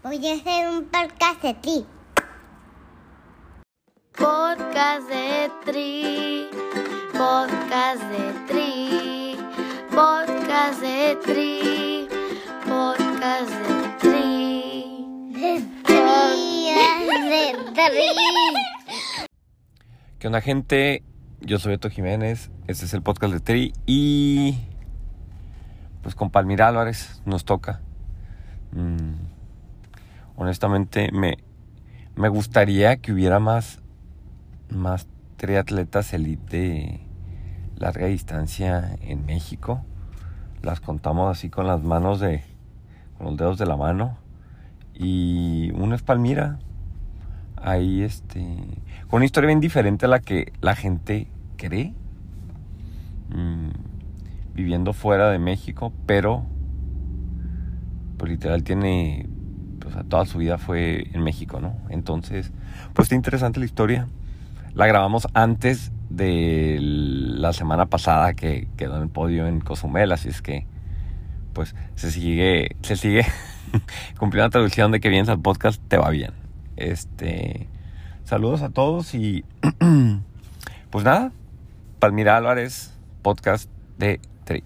Voy a hacer un podcast de ti. Podcast de Tri. Podcast de Tri. Podcast de Tri. Podcast de Tri. De tri, de tri. ¿Qué onda gente? Yo soy Beto Jiménez, este es el podcast de Tri y pues con Palmira Álvarez nos toca. Mm, honestamente me, me gustaría que hubiera más, más triatletas elite de larga distancia en México. Las contamos así con las manos de, con los dedos de la mano. Y una es Palmira, ahí este con una historia bien diferente a la que la gente cree mm, viviendo fuera de México pero pues literal tiene toda su vida fue en México no entonces pues está interesante la historia la grabamos antes de la semana pasada que quedó en el podio en Cozumel así es que pues se sigue se sigue cumpliendo la traducción de que vienes al podcast te va bien este, saludos a todos y pues nada, Palmira Álvarez, podcast de Tri.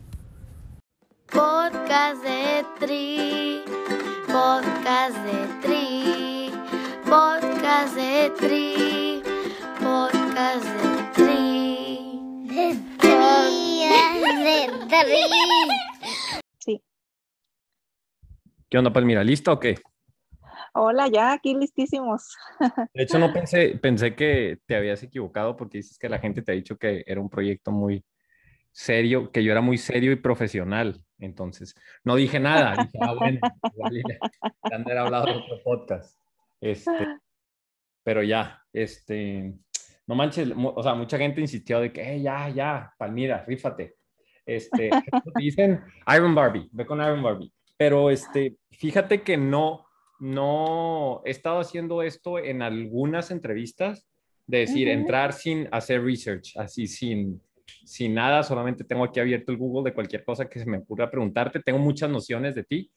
Podcast de Tri. Podcast de Tri. Podcast de Tri. Podcast de Tri. De tri, de tri. Sí. ¿Qué onda Palmira? ¿Lista o qué? Hola, ya aquí listísimos. De hecho no pensé, pensé que te habías equivocado porque dices que la gente te ha dicho que era un proyecto muy serio, que yo era muy serio y profesional. Entonces, no dije nada. Dije, ah, bueno, igual hablado de otro podcast. Este, pero ya, este, no manches, o sea, mucha gente insistió de que, "Eh, ya, ya, Palmira, rífate. Este, dicen Iron Barbie, ve con Iron Barbie. Pero este, fíjate que no, no he estado haciendo esto en algunas entrevistas, de decir, entrar sin hacer research, así sin, sin nada, solamente tengo aquí abierto el Google de cualquier cosa que se me ocurra preguntarte. Tengo muchas nociones de ti,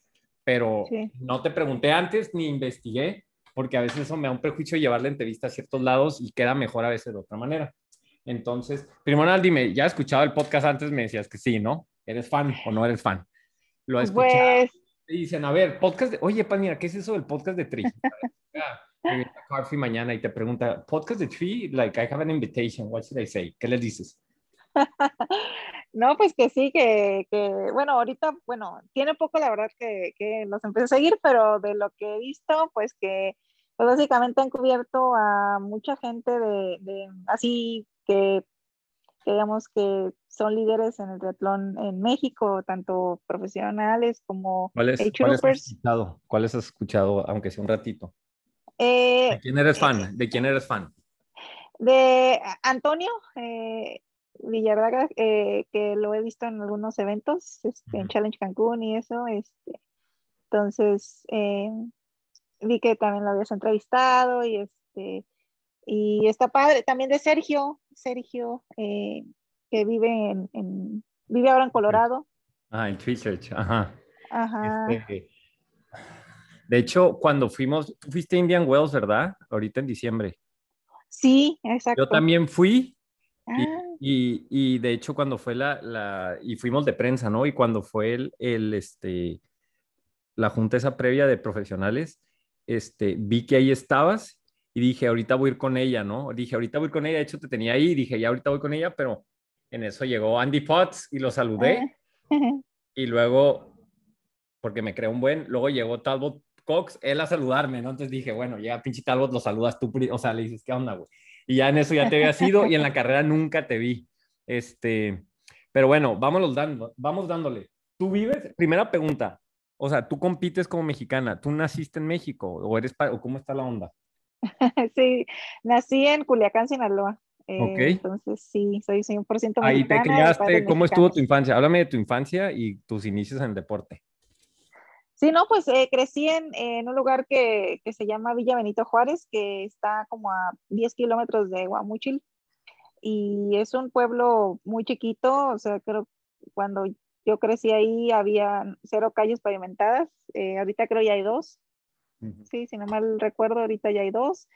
pero Sí. no te pregunté antes ni investigué, porque a veces eso me da un prejuicio llevar la entrevista a ciertos lados y queda mejor a veces de otra manera. Entonces, primero dime, ya has escuchado el podcast antes, me decías que sí, ¿no? ¿Eres fan o no eres fan? Lo he escuchado. Pues, Y dicen, a ver, podcast de... Oye, Palmira, ¿qué es eso del podcast de Tri? Carfi mañana y te pregunta, podcast de Tri, like, I have an invitation, what should I say? ¿Qué les dices? no, pues que sí, que, que, bueno, ahorita, bueno, tiene poco la verdad que, que los empecé a seguir, pero de lo que he visto, pues que pues básicamente han cubierto a mucha gente de, de así que, que digamos que son líderes en el triatlón en México, tanto profesionales como ¿Cuáles, eh, ¿cuáles has escuchado? ¿Cuáles has escuchado, aunque sea un ratito? Eh, ¿De quién eres fan? ¿De quién eres fan? de Antonio eh, Villardaga, eh, que lo he visto en algunos eventos, este, en. Challenge Cancún y eso, este, entonces eh, vi que también lo habías entrevistado y este y está padre, también de Sergio, Sergio, eh, que vive en, en- vive ahora en Colorado, Ah, en Research, ajá. ajá, Este, de hecho, cuando fuimos, tú fuiste a Indian Wells, ¿verdad? Ahorita en diciembre. sí, exacto, Yo también fui y, y- de hecho cuando fue la, la, y fuimos de prensa, ¿no? Y cuando fue el, el, este, la junta esa previa de profesionales, este, vi que ahí estabas y dije, ahorita voy a ir con ella, ¿no? Dije, ahorita voy con ella, de hecho te tenía ahí, y dije, ya ahorita voy con ella, pero en eso llegó Andy Potts y lo saludé. ah, Y luego, porque me creó un buen, luego llegó Talbot Cox, él a saludarme, ¿no? Entonces dije, bueno, ya pinche Talbot lo saludas tú, o sea, le dices, ¿qué onda, güey? Y ya en eso ya te había sido y en la carrera nunca te vi. Este, pero bueno, vámonos dando, vamos dándole. Tú vives, primera pregunta, o sea, tú compites como mexicana, ¿tú naciste en México o eres, o cómo está la onda? sí, nací en Culiacán, Sinaloa. eh, Ok. Entonces, sí, soy 100% Ahí te mexicana. criaste, ¿cómo estuvo tu infancia? Háblame de tu infancia y tus inicios en el deporte. Sí, no, pues eh, crecí en, en un lugar que, que se llama Villa Benito Juárez, que está como a 10 kilómetros de Guamúchil. Y es un pueblo muy chiquito, o sea, creo cuando yo crecí ahí había cero calles pavimentadas, eh, ahorita creo ya hay dos. Sí, si no mal recuerdo, ahorita ya hay dos.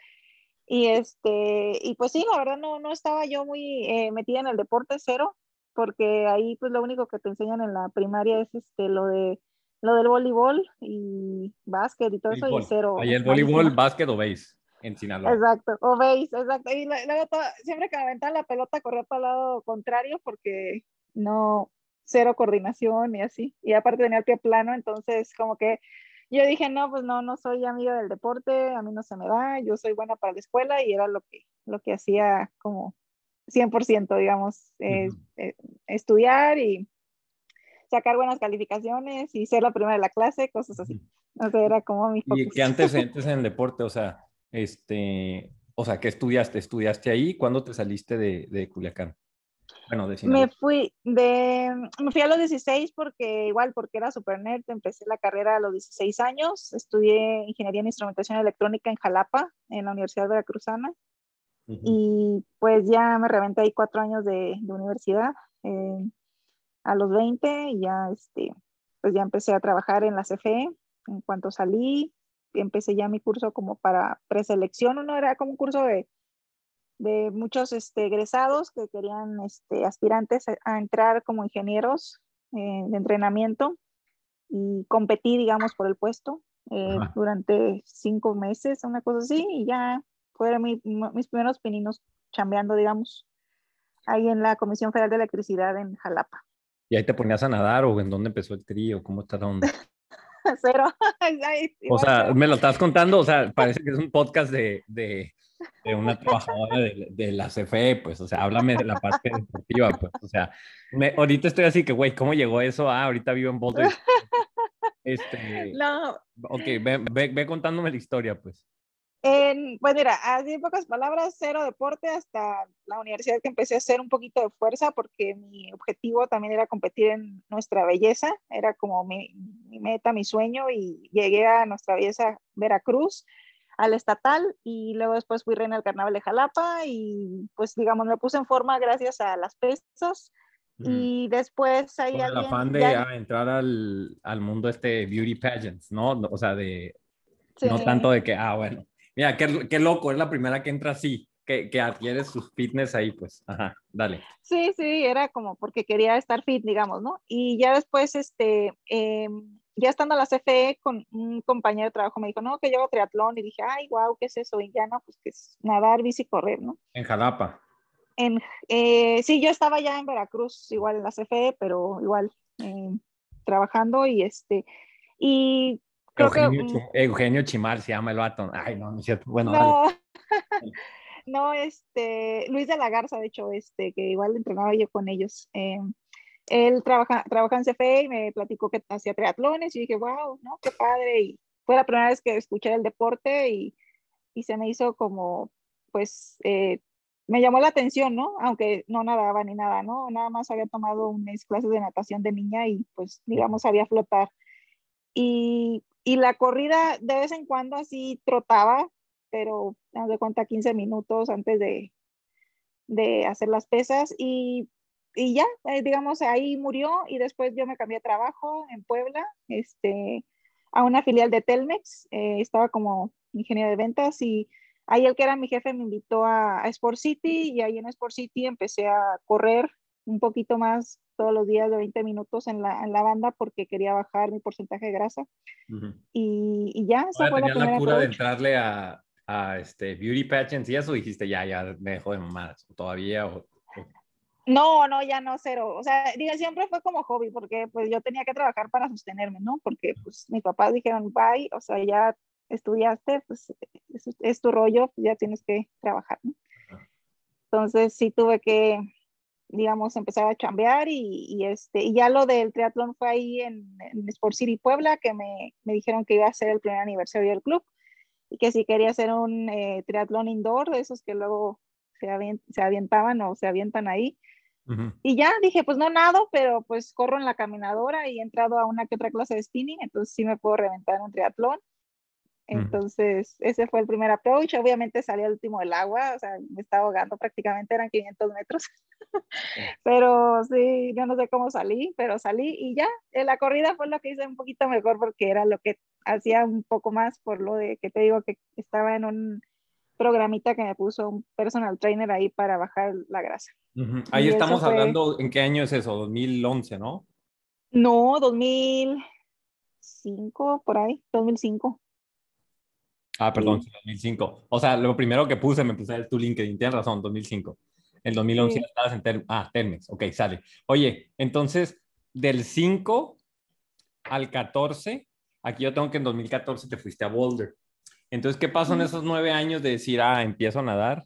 Y este, y pues sí, la verdad no, no estaba yo muy eh, metida en el deporte cero, porque ahí pues lo único que te enseñan en la primaria es este lo de lo del voleibol y básquet y todo eso y cero. Ahí el voleibol, básquet o base en Sinaloa. Exacto, o base, exacto. Y luego siempre que aventaban la pelota corría para el lado contrario porque no, cero coordinación y así. Y aparte tenía el pie plano, entonces como que yo dije, no, pues no, no soy amiga del deporte, a mí no se me da, yo soy buena para la escuela y era lo que, lo que hacía como 100%, digamos, eh, estudiar y sacar buenas calificaciones y ser la primera de la clase, cosas así. O sea, era como mi focus. ¿Y qué antecedentes en el deporte? O sea, este, o sea, ¿qué estudiaste? ¿Estudiaste ahí? ¿Cuándo te saliste de, de Culiacán? Bueno, de me fui de, me fui a los 16 porque igual, porque era super nerd, empecé la carrera a los 16 años, estudié ingeniería en instrumentación electrónica en Jalapa, en la Universidad Veracruzana, y pues ya me reventé ahí cuatro años de, de universidad. Eh, a los 20 y ya, este, pues ya empecé a trabajar en la CFE. En cuanto salí, empecé ya mi curso como para preselección, no era como un curso de, de muchos este, egresados que querían este, aspirantes a, entrar como ingenieros eh, de entrenamiento y competí, digamos, por el puesto eh, durante cinco meses, una cosa así, y ya fueron mis primeros pininos chambeando, digamos, ahí en la Comisión Federal de Electricidad en Jalapa. ¿Y ahí te ponías a nadar o en dónde empezó el trío? ¿Cómo está la onda? Cero. o sea, me lo estás contando, o sea, parece que es un podcast de, de, de una trabajadora de, de, la CFE, pues, o sea, háblame de la parte deportiva, pues, o sea, me, ahorita estoy así que, güey, ¿cómo llegó eso? Ah, ahorita vivo en Boulder. Este, no. Ok, ve, ve, ve contándome la historia, pues. En, pues mira, así en pocas palabras, cero deporte hasta la universidad que empecé a hacer un poquito de fuerza porque mi objetivo también era competir en nuestra belleza, era como mi, mi meta, mi sueño y llegué a nuestra belleza Veracruz, al estatal y luego después fui reina del carnaval de Jalapa y pues digamos me puse en forma gracias a las pesas y después ahí... Con el afán de entrar al, al, mundo este beauty pageants, ¿no? O sea, de... No tanto de que, ah, bueno, Mira, qué, qué, loco, es la primera que entra así, que, que adquiere sus fitness ahí, pues. Ajá, dale. Sí, sí, era como porque quería estar fit, digamos, ¿no? Y ya después, este, eh, ya estando a la CFE, con un compañero de trabajo me dijo, no, que yo hago triatlón. Y dije, ay, wow, ¿qué es eso? Y ya no, pues que es nadar, bici, correr, ¿no? En Jalapa. En, eh, sí, yo estaba ya en Veracruz, igual en la CFE, pero igual eh, trabajando y este, y Eugenio, Chimal se llama el vato. Ay, no, no es cierto. Bueno, no. no, este, Luis de la Garza, de hecho, este, que igual entrenaba yo con ellos. Eh, él trabaja, trabaja en CFE y me platicó que hacía triatlones y dije, wow, ¿no? Qué padre. Y fue la primera vez que escuché el deporte y, y se me hizo como, pues, eh, me llamó la atención, ¿no? Aunque no nadaba ni nada, ¿no? Nada más había tomado unas clases de natación de niña y pues, digamos, sabía flotar. Y y la corrida de vez en cuando así trotaba, pero de cuenta 15 minutos antes de, de hacer las pesas y, y ya, eh, digamos, ahí murió y después yo me cambié de trabajo en Puebla, este, a una filial de Telmex, eh, estaba como ingeniero de ventas y ahí el que era mi jefe me invitó a, a Sport City y ahí en Sport City empecé a correr un poquito más todos los días de 20 minutos en la, en la banda porque quería bajar mi porcentaje de grasa. y, y, ya, esa fue la primera la cura de entrarle a, a, este beauty pageants y eso dijiste, ya, ya me dejó de mamadas, todavía o, No, no, ya no, cero. O sea, digo, siempre fue como hobby porque pues yo tenía que trabajar para sostenerme, ¿no? Porque pues mis papás dijeron, bye, o sea, ya estudiaste, pues es, es tu rollo, ya tienes que trabajar, ¿no? Entonces sí tuve que digamos, empezar a chambear y, este, y ya lo del triatlón fue ahí en, Sport City Puebla, que me, me, dijeron que iba a ser el primer aniversario del club y que si quería hacer un eh, triatlón indoor, de esos que luego se, se avientaban o se avientan ahí. Y ya dije, pues no nado, pero pues corro en la caminadora y he entrado a una que otra clase de spinning, entonces sí me puedo reventar un triatlón. Entonces, ese fue el primer approach. Obviamente salí al último del agua, o sea, me estaba ahogando prácticamente, eran 500 metros. pero sí, yo no sé cómo salí, pero salí y ya. En la corrida fue lo que hice un poquito mejor porque era lo que hacía un poco más por lo de que te digo que estaba en un programita que me puso un personal trainer ahí para bajar la grasa. Ahí estamos hablando, ¿en qué año es eso? 2011, ¿no? No, 2005, por ahí, 2005. Ah, perdón, 2005. O sea, lo primero que puse, me puse tu LinkedIn, tienes razón, 2005. En 2011 estabas en Termex. Ah, Termex, ok, sale. Oye, entonces, del 5 al 14, aquí yo tengo que en 2014 te fuiste a Boulder. Entonces, ¿qué pasó en esos nueve años de decir, ah, empiezo a nadar?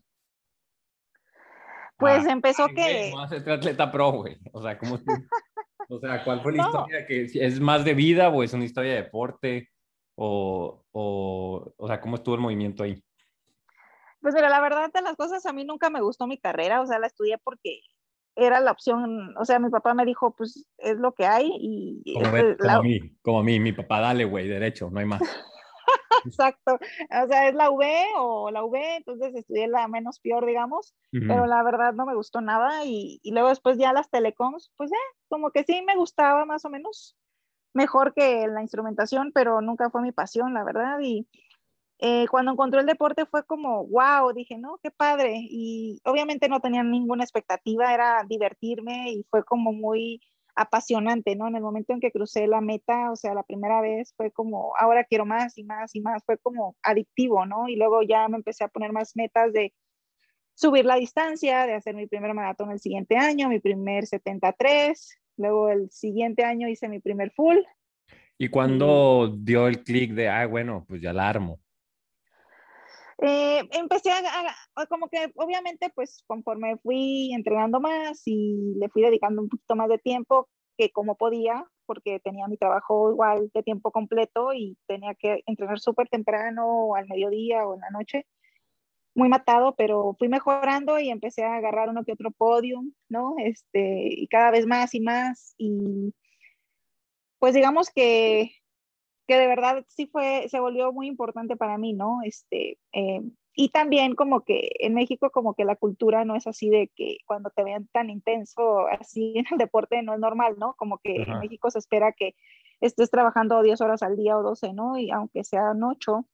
Pues ah, empezó que... ¿Cómo haces atleta pro, güey? O sea, ¿cómo O sea, ¿cuál fue la historia? ¿Que ¿Es más de vida o es una historia de deporte? O, o, o sea, ¿cómo estuvo el movimiento ahí? Pues mira, la verdad de las cosas, a mí nunca me gustó mi carrera, o sea, la estudié porque era la opción, o sea, mi papá me dijo, pues es lo que hay y... Como, a mí, como a mí, mi papá, dale, güey, derecho, no hay más. Exacto, o sea, es la V o la V, entonces estudié la menos peor, digamos, pero la verdad no me gustó nada y, y, luego después ya las telecoms, pues eh, como que sí me gustaba más o menos, mejor que la instrumentación, pero nunca fue mi pasión, la verdad. Y eh, cuando encontré el deporte fue como, wow, dije, no, qué padre. Y obviamente no tenía ninguna expectativa, era divertirme y fue como muy apasionante, ¿no? En el momento en que crucé la meta, o sea, la primera vez fue como, ahora quiero más y más y más, fue como adictivo, ¿no? Y luego ya me empecé a poner más metas de subir la distancia, de hacer mi primer maratón el siguiente año, mi primer 73, Luego el siguiente año hice mi primer full. ¿Y cuando dio el clic de, ah, bueno, pues ya la armo? Eh, empecé a, como que obviamente pues conforme fui entrenando más y le fui dedicando un poquito más de tiempo que como podía, porque tenía mi trabajo igual de tiempo completo y tenía que entrenar súper temprano o al mediodía o en la noche muy matado, pero fui mejorando y empecé a agarrar uno que otro podium, ¿no? Este, y cada vez más y más. Y pues digamos que, que de verdad sí fue, se volvió muy importante para mí, ¿no? Este, eh, y también como que en México como que la cultura no es así de que cuando te vean tan intenso así en el deporte no es normal, ¿no? Como que en México se espera que estés trabajando 10 horas al día o 12, ¿no? Y aunque sean 8,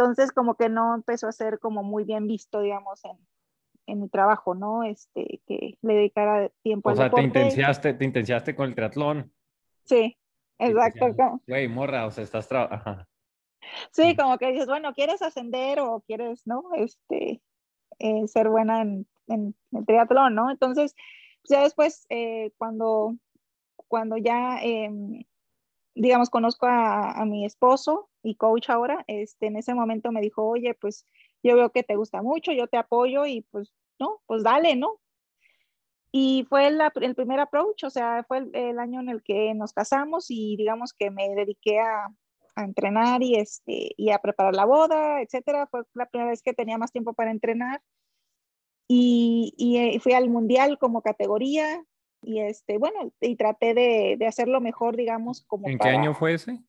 entonces, como que no empezó a ser como muy bien visto, digamos, en, en mi trabajo, ¿no? Este, que le dedicara tiempo o sea, te intensiaste, te intensiaste con el triatlón. Sí, exacto. Güey, morra, o sea, estás trabajando. Sí, como que dices, bueno, ¿quieres ascender o quieres, no? Este, eh, ser buena en, en, el triatlón, ¿no? Entonces, ya después, eh, cuando, cuando ya, em, digamos, conozco a, a, mi esposo, y coach ahora, este, en ese momento me dijo, oye, pues yo veo que te gusta mucho, yo te apoyo y pues, no, pues dale, ¿no? Y fue el, el primer approach, o sea, fue el, año en el que nos casamos y digamos que me dediqué a, a, entrenar y, este, y a preparar la boda, etcétera. Fue la primera vez que tenía más tiempo para entrenar. Y, y eh, fui al mundial como categoría y este, bueno, y traté de, de hacerlo mejor, digamos, como... ¿En qué año fue ese?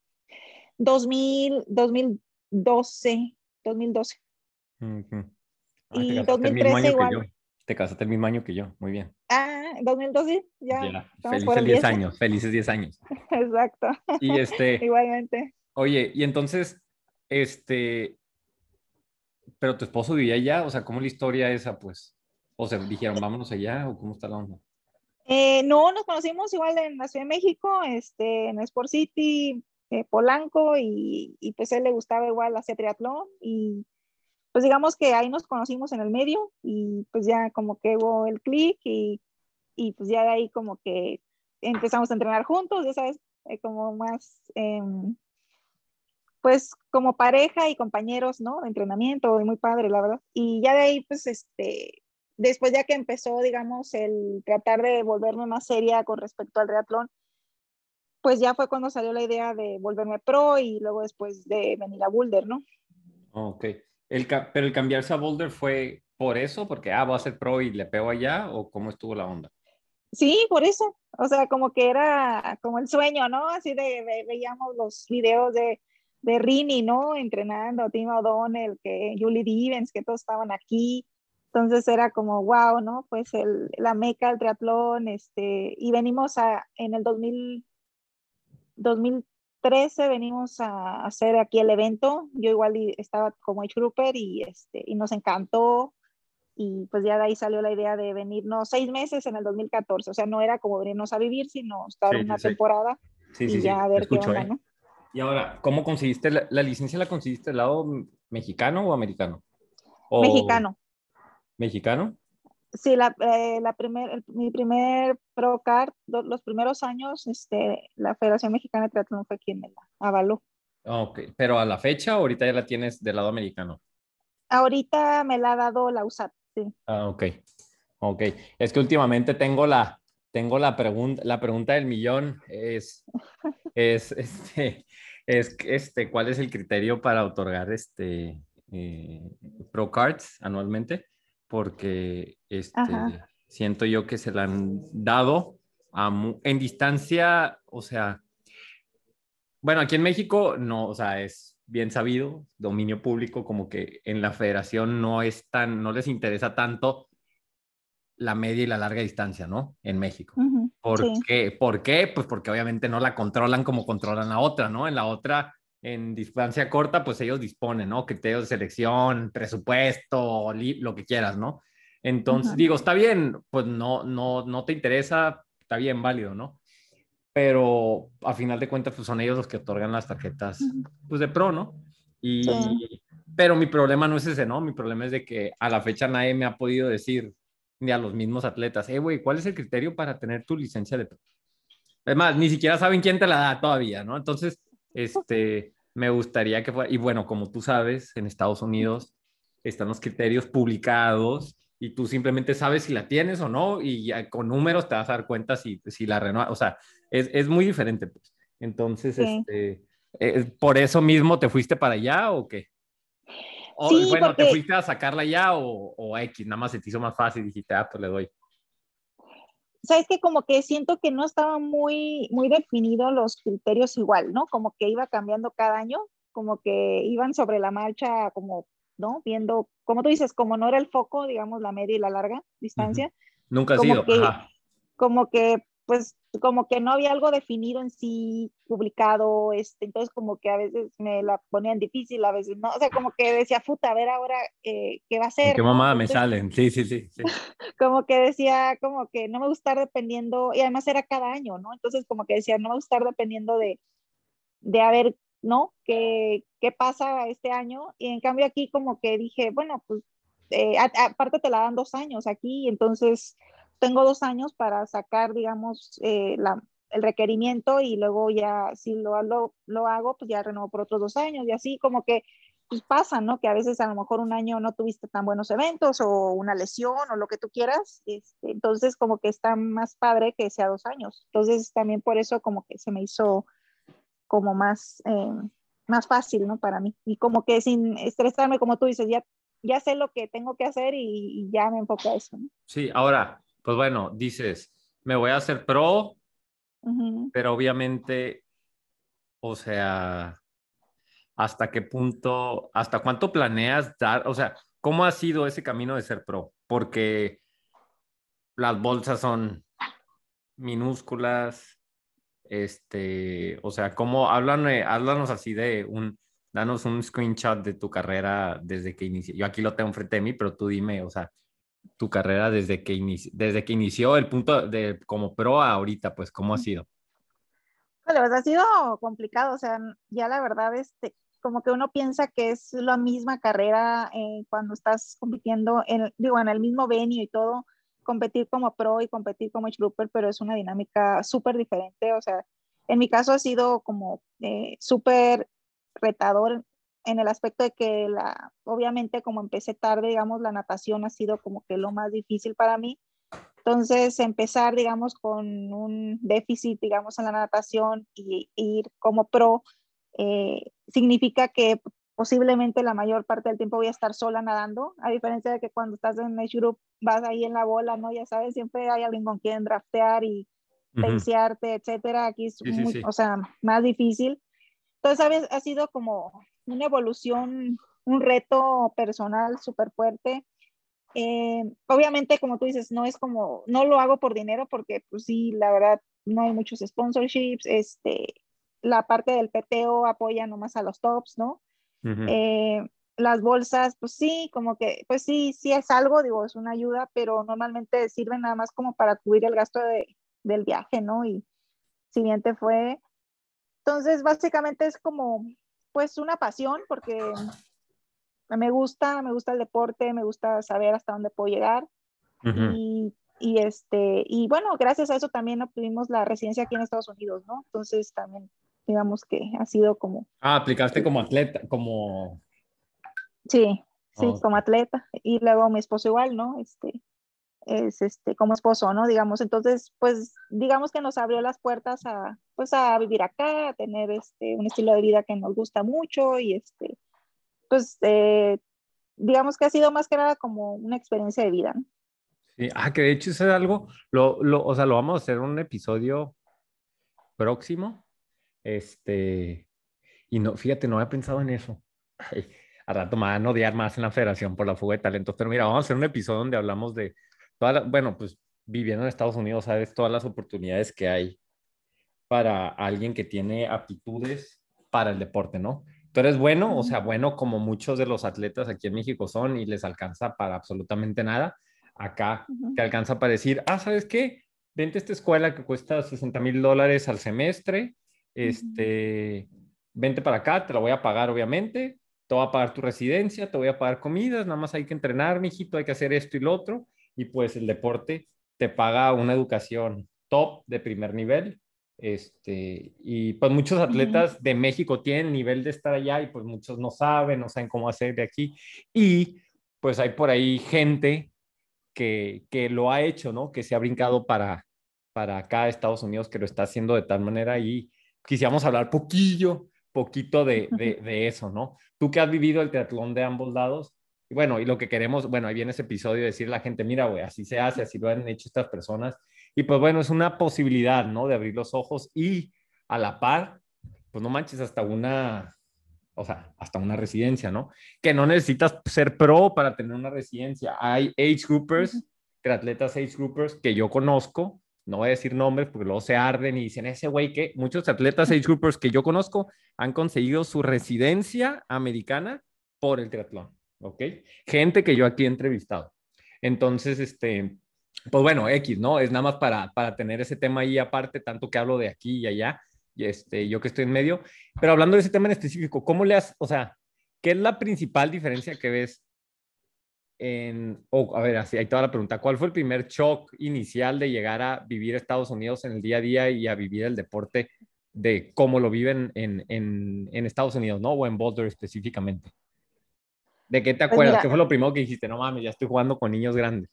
2000, 2012, 2012. y 2013 igual. Te casaste el mismo año que yo, muy bien. Ah, 2012, ya. Felices 10 años, felices 10 años. Exacto. Y este. Igualmente. Oye, y entonces, este, pero tu esposo vivía allá, o sea, ¿cómo la historia esa, pues? O sea, dijeron, vámonos allá, o cómo está la onda? Eh, no, nos conocimos igual en la Ciudad de México, este, en Sport City, eh, Polanco y, y, pues él le gustaba igual hacer triatlón y pues digamos que ahí nos conocimos en el medio y pues ya como que hubo el clic y, y, pues ya de ahí como que empezamos a entrenar juntos, ya sabes, eh, como más, em, pues como pareja y compañeros, ¿no? Entrenamiento, y muy padre, la verdad. Y ya de ahí pues este, después ya que empezó, digamos, el tratar de volverme más seria con respecto al triatlón, pues ya fue cuando salió la idea de volverme pro y luego después de venir a Boulder, ¿no? Ok. El, pero el cambiarse a Boulder fue por eso, porque, ah, voy a ser pro y le pego allá, o cómo estuvo la onda? Sí, por eso. O sea, como que era como el sueño, ¿no? Así de, veíamos los videos de, de Rini, ¿no? Entrenando, Tim O'Donnell, que Julie Divens, que todos estaban aquí. Entonces era como, wow, ¿no? Pues el, la meca del triatlón, este, y venimos a, en el 2000, 2013 venimos a hacer aquí el evento. Yo igual estaba como age grouper y, este, y nos encantó. Y pues ya de ahí salió la idea de venirnos seis meses en el 2014. O sea, no era como venirnos a vivir, sino estar una temporada y ya a ver qué onda, ¿eh? ¿no? Y ahora, ¿cómo conseguiste la, la, licencia? ¿La conseguiste del lado mexicano o americano? O... Mexicano. ¿Mexicano? Sí, la, eh, la primer, el, mi primer Pro Card, los primeros años, este, la Federación Mexicana de Triatlón fue quien me la avaló. Ok, pero a la fecha, ahorita ya la tienes del lado americano. Ahorita me la ha dado la USAT, sí. Ah, ok. Ok. Es que últimamente tengo la, tengo la pregunta, la pregunta del millón es, es, este, es, este, ¿cuál es el criterio para otorgar este eh, Pro Cards anualmente? Porque este, siento yo que se la han dado a, en distancia, o sea, bueno, aquí en México no, o sea, es bien sabido, dominio público, como que en la federación no es tan, no les interesa tanto la media y la larga distancia, ¿no? En México. Uh -huh, ¿Por sí. qué? ¿Por qué? Pues porque obviamente no la controlan como controlan la otra, ¿no? En la otra, en distancia corta, pues ellos disponen, ¿no? Criterios de selección, presupuesto, lo que quieras, ¿no? Entonces, uh -huh. digo, está bien, pues no, no, no te interesa, está bien, válido, ¿no? Pero a final de cuentas, pues son ellos los que otorgan las tarjetas, pues de pro, ¿no? Y, sí. pero mi problema no es ese, ¿no? Mi problema es de que a la fecha nadie me ha podido decir, ni a los mismos atletas, eh, güey, ¿cuál es el criterio para tener tu licencia de pro? Es más, ni siquiera saben quién te la da todavía, ¿no? Entonces, este, me gustaría que fuera, y bueno, como tú sabes, en Estados Unidos están los criterios publicados y tú simplemente sabes si la tienes o no y ya con números te vas a dar cuenta si, si la renuevas, o sea, es, es, muy diferente, pues. Entonces, sí. este, eh, ¿por eso mismo te fuiste para allá o qué? O, sí, bueno, porque... ¿te fuiste a sacarla ya o, o, X? Nada más se te hizo más fácil y dijiste, ah, pues le doy. Sabes que como que siento que no estaban muy, muy definidos los criterios igual, ¿no? Como que iba cambiando cada año, como que iban sobre la marcha, como, ¿no? Viendo, como tú dices, como no era el foco, digamos, la media y la larga distancia. Uh -huh. Nunca ha sido. Que, Ajá. Como que pues como que no había algo definido en sí publicado, este, entonces como que a veces me la ponían difícil, a veces no, o sea, como que decía, puta, a ver ahora eh, qué va a ser. ¿Qué mamá ¿no? me salen? Sí, sí, sí, sí. Como que decía, como que no me gusta estar dependiendo, y además era cada año, ¿no? Entonces como que decía, no me gusta estar dependiendo de, de a ver, ¿no? ¿Qué, qué pasa este año? Y en cambio aquí como que dije, bueno, pues eh, aparte te la dan dos años aquí, entonces tengo dos años para sacar, digamos, eh, la, el requerimiento y luego ya, si lo, lo, lo, hago, pues ya renuevo por otros dos años y así como que pues pasa, ¿no? Que a veces a lo mejor un año no tuviste tan buenos eventos o una lesión o lo que tú quieras, este, entonces como que está más padre que sea dos años. Entonces también por eso como que se me hizo como más, eh, más fácil, ¿no? Para mí. Y como que sin estresarme, como tú dices, ya, ya sé lo que tengo que hacer y, y ya me enfoco a eso, ¿no? Sí, ahora, pues bueno, dices, me voy a hacer pro, uh -huh. pero obviamente, o sea, ¿hasta qué punto, hasta cuánto planeas dar? O sea, ¿cómo ha sido ese camino de ser pro? Porque las bolsas son minúsculas, este, o sea, ¿cómo? Háblame, háblanos así de un, danos un screenshot de tu carrera desde que inició. Yo aquí lo tengo frente a mí, pero tú dime, o sea, tu carrera desde que, inició, desde que inició el punto de como pro a ahorita, pues, ¿cómo ha sido? Pues ha sido complicado, o sea, ya la verdad, este, como que uno piensa que es la misma carrera eh, cuando estás compitiendo, en, digo, en el mismo venue y todo, competir como pro y competir como grouper, pero es una dinámica súper diferente, o sea, en mi caso ha sido como eh, súper retador en el aspecto de que la, obviamente como empecé tarde, digamos, la natación ha sido como que lo más difícil para mí. Entonces, empezar, digamos, con un déficit, digamos, en la natación y, y ir como pro, eh, significa que posiblemente la mayor parte del tiempo voy a estar sola nadando, a diferencia de que cuando estás en el group vas ahí en la bola, ¿no? Ya sabes, siempre hay alguien con quien draftear y pensearte, uh -huh. etcétera. Aquí es, sí, muy, sí, sí. o sea, más difícil. entonces ha sido como una evolución, un reto personal súper fuerte. Eh, obviamente, como tú dices, no es como, no lo hago por dinero porque pues sí, la verdad, no hay muchos sponsorships, este, la parte del PTO apoya nomás a los tops, ¿no? Eh, las bolsas, pues sí, como que, pues sí, sí es algo, digo, es una ayuda, pero normalmente sirven nada más como para cubrir el gasto de, del viaje, ¿no? Y siguiente fue, entonces básicamente es como, pues una pasión, porque me gusta, me gusta el deporte, me gusta saber hasta dónde puedo llegar. y, y, este, y bueno, gracias a eso también obtuvimos la residencia aquí en Estados Unidos, ¿no? Entonces también, digamos que ha sido como... Ah, aplicaste como atleta, como... Sí, sí, como atleta. Y luego mi esposo igual, ¿no? Este, es este, como esposo, ¿no? Digamos, entonces, pues, digamos que nos abrió las puertas a, pues, a vivir acá, a tener este, un estilo de vida que nos gusta mucho y este, pues, eh, digamos que ha sido más que nada como una experiencia de vida. Sí, ah, que de hecho eso es algo, lo, lo, o sea, lo vamos a hacer un episodio próximo, este, y no, fíjate, no había pensado en eso. a rato me van a odiar más en la federación por la fuga de talentos, pero mira, vamos a hacer un episodio donde hablamos de bueno, pues viviendo en Estados Unidos, sabes todas las oportunidades que hay para alguien que tiene aptitudes para el deporte, ¿no? Tú eres bueno, o sea, bueno como muchos de los atletas aquí en México son y les alcanza para absolutamente nada. Acá te alcanza para decir, ah, ¿sabes qué? Vente a esta escuela que cuesta 60 mil dólares al semestre, este, vente para acá, te la voy a pagar obviamente, te voy a pagar tu residencia, te voy a pagar comidas, nada más hay que entrenar, mijito, hay que hacer esto y lo otro y pues el deporte te paga una educación top de primer nivel. Este, y pues muchos atletas de México tienen nivel de estar allá y pues muchos no saben, no saben cómo hacer de aquí. Y pues hay por ahí gente que, que lo ha hecho, ¿no? Que se ha brincado para, para acá, Estados Unidos, que lo está haciendo de tal manera y quisiéramos hablar poquillo, poquito de, de, de eso, ¿no? Tú que has vivido el triatlón de ambos lados, y bueno, y lo que queremos, bueno, ahí viene ese episodio, decir a la gente, mira, güey, así se hace, así lo han hecho estas personas. Y pues bueno, es una posibilidad, ¿no? De abrir los ojos y a la par, pues no manches, hasta una, o sea, hasta una residencia, ¿no? Que no necesitas ser pro para tener una residencia. Hay age groupers, atletas age groupers que yo conozco, no voy a decir nombres porque luego se arden y dicen, ese güey que muchos atletas age groupers que yo conozco han conseguido su residencia americana por el triatlón. ¿Ok? Gente que yo aquí he entrevistado. Entonces, este, pues bueno, X, ¿no? Es nada más para, para tener ese tema ahí aparte, tanto que hablo de aquí y allá, y este, yo que estoy en medio. Pero hablando de ese tema en específico, ¿cómo le has, o sea, qué es la principal diferencia que ves en, o a ver, así hay toda la pregunta, ¿cuál fue el primer shock inicial de llegar a vivir Estados Unidos en el día a día y a vivir el deporte de cómo lo viven en, en, en Estados Unidos, ¿no? O en Boulder específicamente. ¿De qué te pues acuerdas? ¿Qué fue lo primero que dijiste? No mames, ya estoy jugando con niños grandes.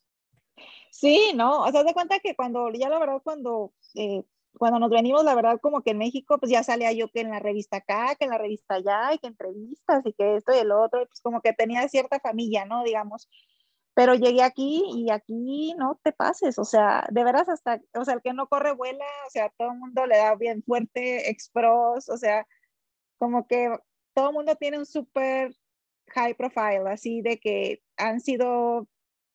Sí, no, o sea, de cuenta que cuando, ya la verdad, cuando, eh, cuando nos venimos, la verdad, como que en México, pues ya salía yo que en la revista acá, que en la revista allá, y que entrevistas, y que esto y el otro, pues como que tenía cierta familia, ¿no? Digamos, pero llegué aquí y aquí no te pases, o sea, de veras hasta, o sea, el que no corre vuela, o sea, todo el mundo le da bien fuerte, expros, o sea, como que todo el mundo tiene un súper high profile, así de que han sido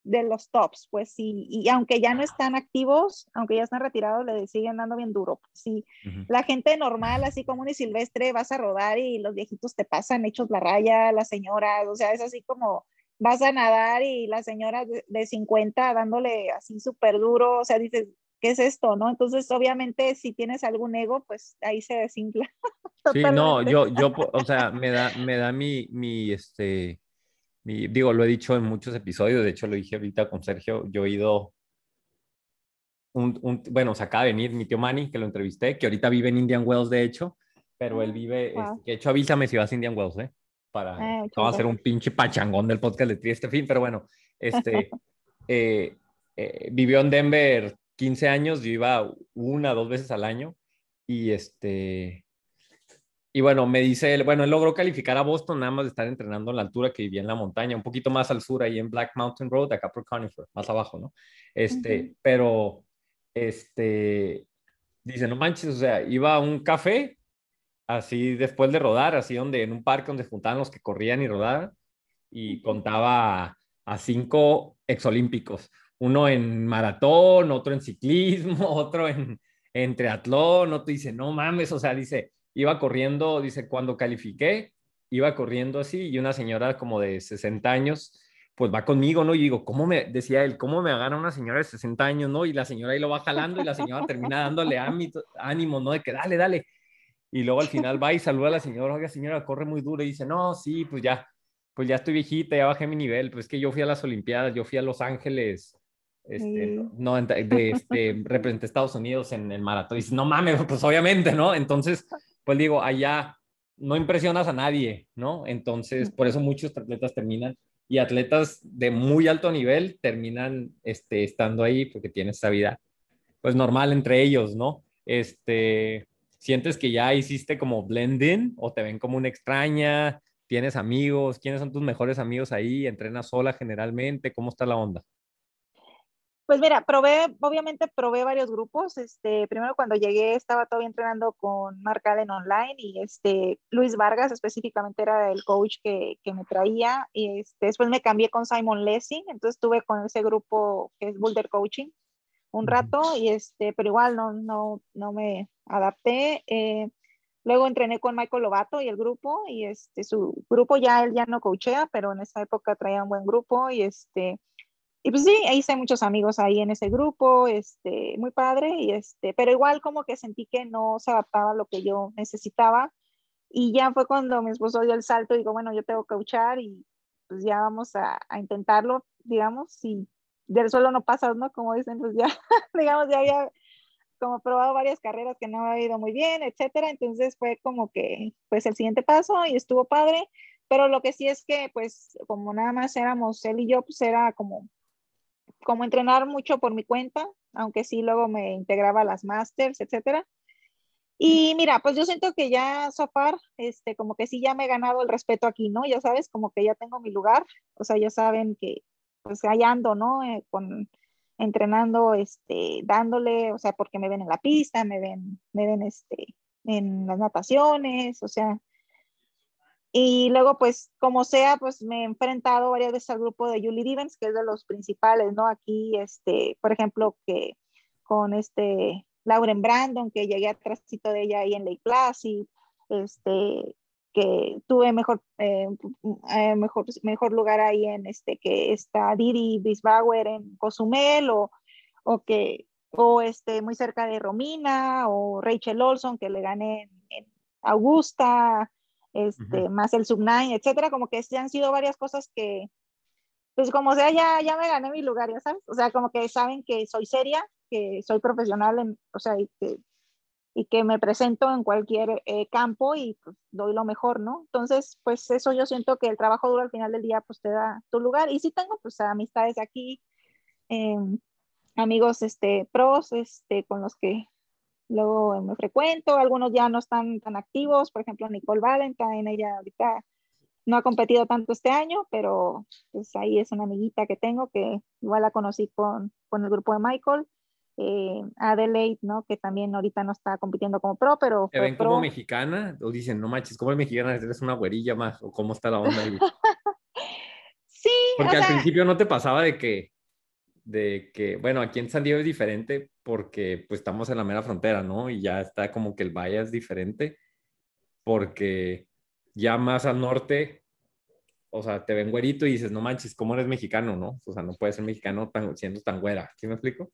de los tops, pues sí, y aunque ya no están activos, aunque ya están retirados, le siguen dando bien duro. Pues sí, la gente normal, así como y silvestre, vas a rodar y los viejitos te pasan hechos la raya, las señoras, o sea, es así como vas a nadar y la señora de, de 50 dándole así súper duro, o sea, dices, ¿qué es esto, no? Entonces, obviamente, si tienes algún ego, pues ahí se desinfla. Sí, no, yo, yo, o sea, me da, me da mi, mi, este, mi, digo, lo he dicho en muchos episodios, de hecho lo dije ahorita con Sergio, yo he ido, un, un, bueno, se acaba de venir mi tío Manny, que lo entrevisté, que ahorita vive en Indian Wells, de hecho, pero él ah, vive, este, de hecho avísame si vas a Indian Wells, ¿eh? Para, ah, vamos a hacer un pinche pachangón del podcast de Tri este fin, pero bueno, este, eh, eh, vivió en Denver 15 años, yo iba una, dos veces al año, y este, y bueno, me dice él, bueno, él logró calificar a Boston nada más de estar entrenando en la altura que vivía en la montaña, un poquito más al sur, ahí en Black Mountain Road, acá por Conifer, más abajo, ¿no? Este, pero, este, dice, no manches, o sea, iba a un café así después de rodar, así donde en un parque donde se juntaban los que corrían y rodaban, y contaba a, cinco exolímpicos, uno en maratón, otro en ciclismo, otro en, en triatlón, otro dice, no mames, o sea, dice, iba corriendo, dice, cuando califiqué, iba corriendo así y una señora como de 60 años, pues va conmigo, ¿no? Y digo, ¿cómo me, decía él, cómo me agarra una señora de 60 años, ¿no? Y la señora ahí lo va jalando y la señora termina dándole ánimo, ¿no? De que dale, dale. Y luego al final va y saluda a la señora, oiga, señora, corre muy duro y dice, no, sí, pues ya, pues ya estoy viejita, ya bajé mi nivel, pues es que yo fui a las Olimpiadas, yo fui a Los Ángeles, este, no, de, este, representé a Estados Unidos en el maratón. Y dice, no mames, pues obviamente, ¿no? Entonces, pues digo, allá no impresionas a nadie, ¿no? Entonces, por eso muchos atletas terminan y atletas de muy alto nivel terminan este, estando ahí porque tienen esa vida, pues normal entre ellos, ¿no? Este, sientes que ya hiciste como blending o te ven como una extraña, tienes amigos, ¿quiénes son tus mejores amigos ahí? ¿Entrenas sola generalmente? ¿Cómo está la onda? Pues mira, probé, obviamente probé varios grupos. Este, primero cuando llegué estaba todavía entrenando con Mark Allen online y este, Luis Vargas específicamente era el coach que, que me traía y este, después me cambié con Simon Lessing, entonces estuve con ese grupo que es Boulder Coaching un rato y este, pero igual no, no, no me adapté. Eh, luego entrené con Michael Lobato y el grupo y este, su grupo ya él ya no coachea, pero en esa época traía un buen grupo y este, y pues sí, hice muchos amigos ahí en ese grupo, este, muy padre, y este, pero igual como que sentí que no se adaptaba a lo que yo necesitaba. Y ya fue cuando mi esposo dio el salto y digo, bueno, yo tengo que coachar y pues ya vamos a, a intentarlo, digamos, si del suelo no pasas, ¿no? Como dicen, pues ya, digamos, ya había como probado varias carreras que no había ido muy bien, etcétera. Entonces fue como que, pues el siguiente paso y estuvo padre. Pero lo que sí es que, pues, como nada más éramos él y yo, pues era como como entrenar mucho por mi cuenta, aunque sí luego me integraba a las masters, etcétera. Y mira, pues yo siento que ya Sofar, este, como que sí ya me he ganado el respeto aquí, ¿no? Ya sabes, como que ya tengo mi lugar, o sea, ya saben que pues ahí ando, ¿no? Eh, con, entrenando, este, dándole, o sea, porque me ven en la pista, me ven, me ven, este, en las nataciones, o sea, y luego, pues, como sea, pues me he enfrentado varias veces al grupo de Julie Divens, que es de los principales, ¿no? Aquí, este, por ejemplo, que con este Lauren Brandon, que llegué atrásito de ella ahí en Lake Placid, este, que tuve mejor, eh, eh, mejor, mejor lugar ahí en este, que está Didi Bisbauer en Cozumel, o, o que, o este, muy cerca de Romina, o Rachel Olson, que le gané en Augusta, este, más el Sub-9, etcétera, como que han sido varias cosas que, pues como sea, ya, ya me gané mi lugar, ya sabes, o sea, como que saben que soy seria, que soy profesional, en, o sea, y que, y que me presento en cualquier eh, campo y pues, doy lo mejor, ¿no? Entonces, pues eso yo siento que el trabajo duro al final del día, pues te da tu lugar, y sí tengo, pues, amistades aquí, em, amigos, este, pros, este, con los que luego me frecuento, algunos ya no están tan activos, por ejemplo Nicole Valentine, ella ahorita no ha competido tanto este año, pero pues ahí es una amiguita que tengo que igual la conocí con, con el grupo de Michael. Eh, Adelaide, ¿no? Que también ahorita no está compitiendo como pro, pero... ¿Te ven como mexicana? O dicen, no manches, ¿cómo es mexicana? ¿Eres una güerilla más? ¿O cómo está la onda ahí? sí. Porque al principio no te pasaba de que, de que, bueno, aquí en San Diego es diferente porque pues estamos en la mera frontera, ¿no? Y ya está como que el valle es diferente porque ya más al norte, o sea, te ven güerito y dices, no manches, ¿cómo eres mexicano, no? O sea, no puedes ser mexicano tan, siendo tan güera, ¿sí me explico?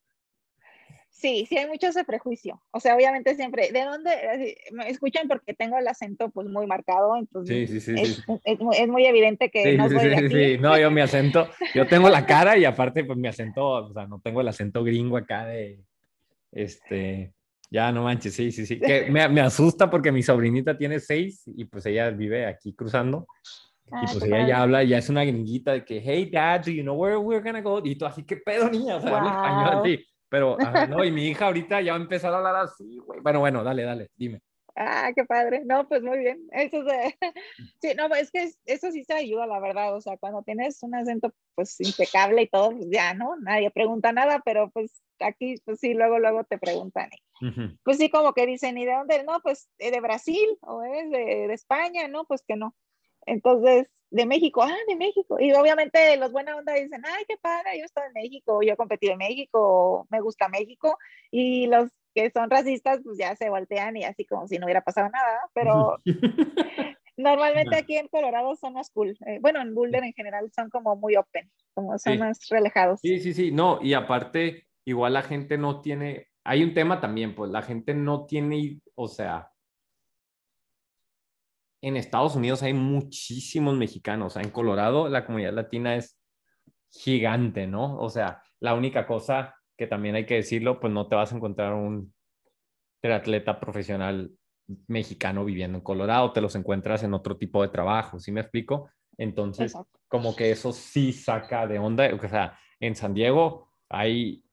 Sí, sí hay mucho ese prejuicio. O sea, obviamente siempre, ¿de dónde? Me escuchan porque tengo el acento pues muy marcado, entonces sí, sí, sí, es, es, es, muy evidente que no soy de aquí. Sí, no, yo mi acento, yo tengo la cara y aparte pues mi acento, o sea, no tengo el acento gringo acá de, este, ya no manches, sí, sí, sí, que me, me asusta porque mi sobrinita tiene seis y pues ella vive aquí cruzando. Ah, y pues ella ya habla, ya es una gringuita de que, hey dad, do you know where we're gonna go? Y tú así, ¿qué pedo, niña? O sea, habla español así. Pero, ajá, no, y mi hija ahorita ya va a empezar a hablar así, güey. Bueno, bueno, dale, dale, dime. Ah, qué padre. No, pues muy bien. Eso es, sí, no, es que eso sí se ayuda, la verdad. O sea, cuando tienes un acento pues impecable y todo, pues ya, ¿no? Nadie pregunta nada, pero pues aquí, pues sí, luego, luego te preguntan. Pues sí, como que dicen, ¿y de dónde? No, pues eh, de Brasil o es de, de España, ¿no? Pues que no. Entonces, de México, ah, de México. Y obviamente los buena onda dicen, ay, qué padre, yo estoy en México, yo competí en México, me gusta México. Y los que son racistas, pues ya se voltean y así como si no hubiera pasado nada. Pero normalmente aquí en Colorado son más cool. Eh, bueno, en Boulder en general son como muy open, como son más relajados. Sí, sí, sí, no, y aparte, igual la gente no tiene, hay un tema también, pues la gente no tiene, o sea, en Estados Unidos hay muchísimos mexicanos. en Colorado la comunidad latina es gigante, ¿no? O sea, la única cosa que también hay que decirlo, pues no te vas a encontrar un atleta profesional mexicano viviendo en Colorado, te los encuentras en otro tipo de trabajo, ¿sí me explico? Entonces, como que eso sí saca de onda, o sea, en San Diego hay,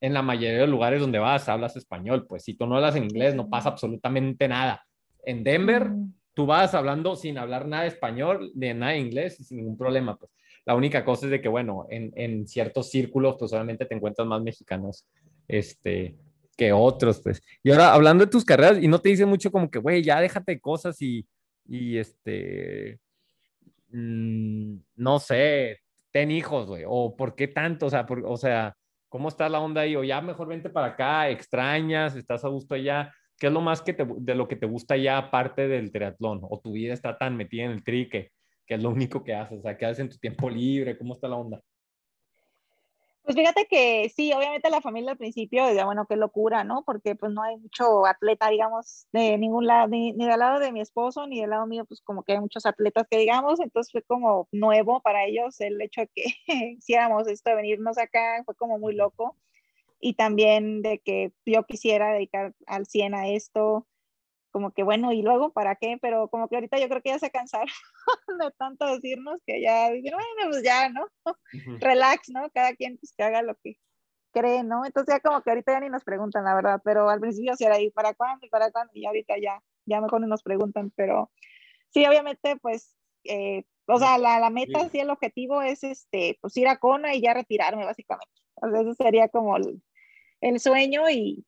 en la mayoría de los lugares donde vas, hablas español, pues si tú no hablas en inglés, no pasa absolutamente nada. En Denver, mm tú vas hablando sin hablar nada de español, de nada de inglés, sin ningún problema. Pues. La única cosa es de que, bueno, en, en ciertos círculos, pues solamente te encuentras más mexicanos este, que otros, pues. Y ahora, hablando de tus carreras, y no te dice mucho como que, güey, ya déjate cosas y, y este, mm, no sé, ten hijos, güey, o por qué tanto, o sea, o sea, ¿cómo está la onda ahí? O ya mejor vente para acá, extrañas, estás a gusto allá. ¿Qué es lo más que te, de lo que te gusta ya aparte del triatlón? ¿O tu vida está tan metida en el tri que, es lo único que haces? O sea, ¿qué haces en tu tiempo libre? ¿Cómo está la onda? Pues fíjate que sí, obviamente la familia al principio decía, bueno, qué locura, ¿no? Porque pues no hay mucho atleta, digamos, de ningún lado, ni, ni, del lado de mi esposo, ni del lado mío, pues como que hay muchos atletas que digamos, entonces fue como nuevo para ellos el hecho de que hiciéramos esto de venirnos acá, fue como muy loco y también de que yo quisiera dedicar al 100 a esto, como que bueno, y luego para qué, pero como que ahorita yo creo que ya se cansaron de tanto decirnos que ya bueno, pues ya, ¿no? Relax, ¿no? Cada quien pues que haga lo que cree, ¿no? Entonces ya como que ahorita ya ni nos preguntan, la verdad, pero al principio sí era ahí, ¿para cuándo? ¿Y para cuándo? Y ahorita ya, ya mejor no nos preguntan, pero sí, obviamente, pues, eh, o sea, la, la meta, sí. el objetivo es, este, pues ir a Kona y ya retirarme, básicamente. O sea, eso sería como el, el sueño y,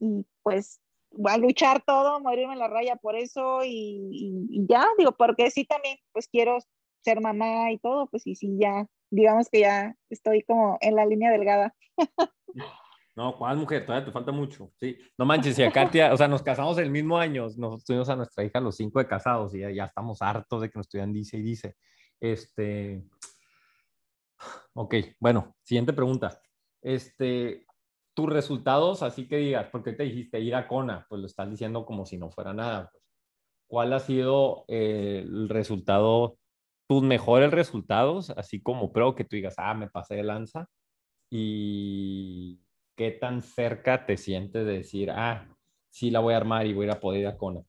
y, pues a luchar todo, morirme en la raya por eso y, ya, digo, porque sí también pues quiero ser mamá y todo, pues y sí ya, digamos que ya estoy como en la línea delgada. No, ¿cuál mujer? Todavía te falta mucho. Sí, no manches, y a Katia, o sea, nos casamos el mismo año, nos tuvimos a nuestra hija los cinco de casados y ya, ya estamos hartos de que nos estudian dice y dice. Este, ok, bueno, siguiente pregunta. Este, tus resultados, así que digas, porque te dijiste ir a Kona, pues lo estás diciendo como si no fuera nada. Pues. ¿Cuál ha sido eh, el resultado, tus mejores resultados, así como pro, que tú digas, ah, me pasé de lanza? ¿Y qué tan cerca te sientes de decir, ah, sí la voy a armar y voy a poder ir a Kona?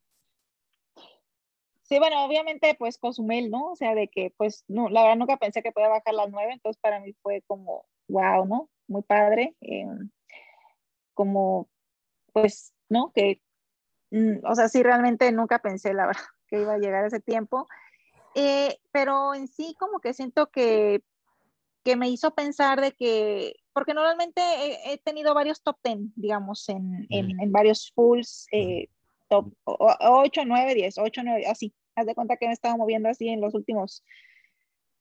Sí, bueno, obviamente pues Cozumel, ¿no? O sea, de que pues no, la verdad nunca pensé que podía bajar las nueve, entonces para mí fue como, wow, ¿no? Muy padre. Eh, como, pues, ¿no? Que, mm, o sea, sí, realmente nunca pensé, la verdad, que iba a llegar ese tiempo. Eh, pero en sí, como que siento que, que me hizo pensar de que, porque normalmente he, tenido varios top 10, digamos, en, en, en varios fulls, eh, top 8, 9, 10, 8, 9, así. Haz de cuenta que me he estado moviendo así en los últimos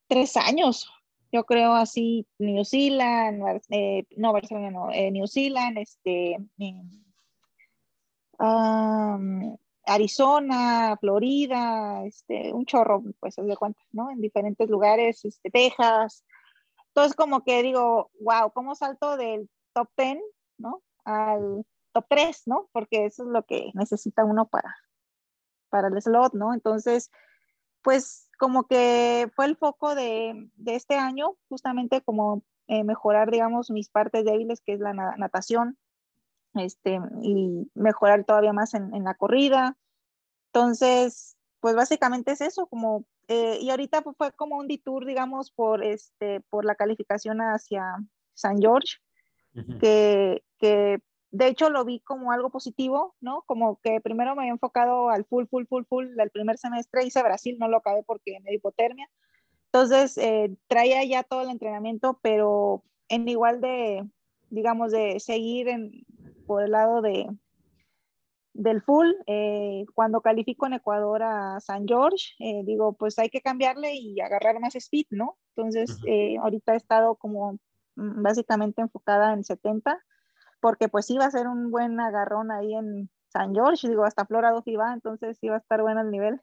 tres años, yo creo así, New Zealand, eh, no, Barcelona no, eh, New Zealand, este, Arizona, Florida, este, un chorro, pues, de cuenta, ¿no? En diferentes lugares, este, Texas. Entonces, como que digo, wow, ¿cómo salto del top 10, ¿no? Al top 3, ¿no? Porque eso es lo que necesita uno para, para el slot, ¿no? Entonces, pues como que fue el foco de, de este año, justamente como eh, mejorar, digamos, mis partes débiles, que es la natación, este, y mejorar todavía más en, en la corrida. Entonces, pues básicamente es eso, como, eh, y ahorita fue como un detour, digamos, por, este, por la calificación hacia San George, que, que de hecho lo vi como algo positivo, ¿no? Como que primero me había enfocado al full, full, full, full del primer semestre, hice Brasil, no lo acabé porque me dio hipotermia. Entonces, eh, traía ya todo el entrenamiento, pero en igual de, digamos, de seguir en, por el lado de, del full, eh, cuando califico en Ecuador a San George, eh, digo, pues hay que cambiarle y agarrar más speed, ¿no? Entonces, ahorita he estado como mm, básicamente enfocada en 70 porque pues iba a ser un buen agarrón ahí en San George, digo, hasta Flora Duffy va, entonces iba a estar bueno el nivel.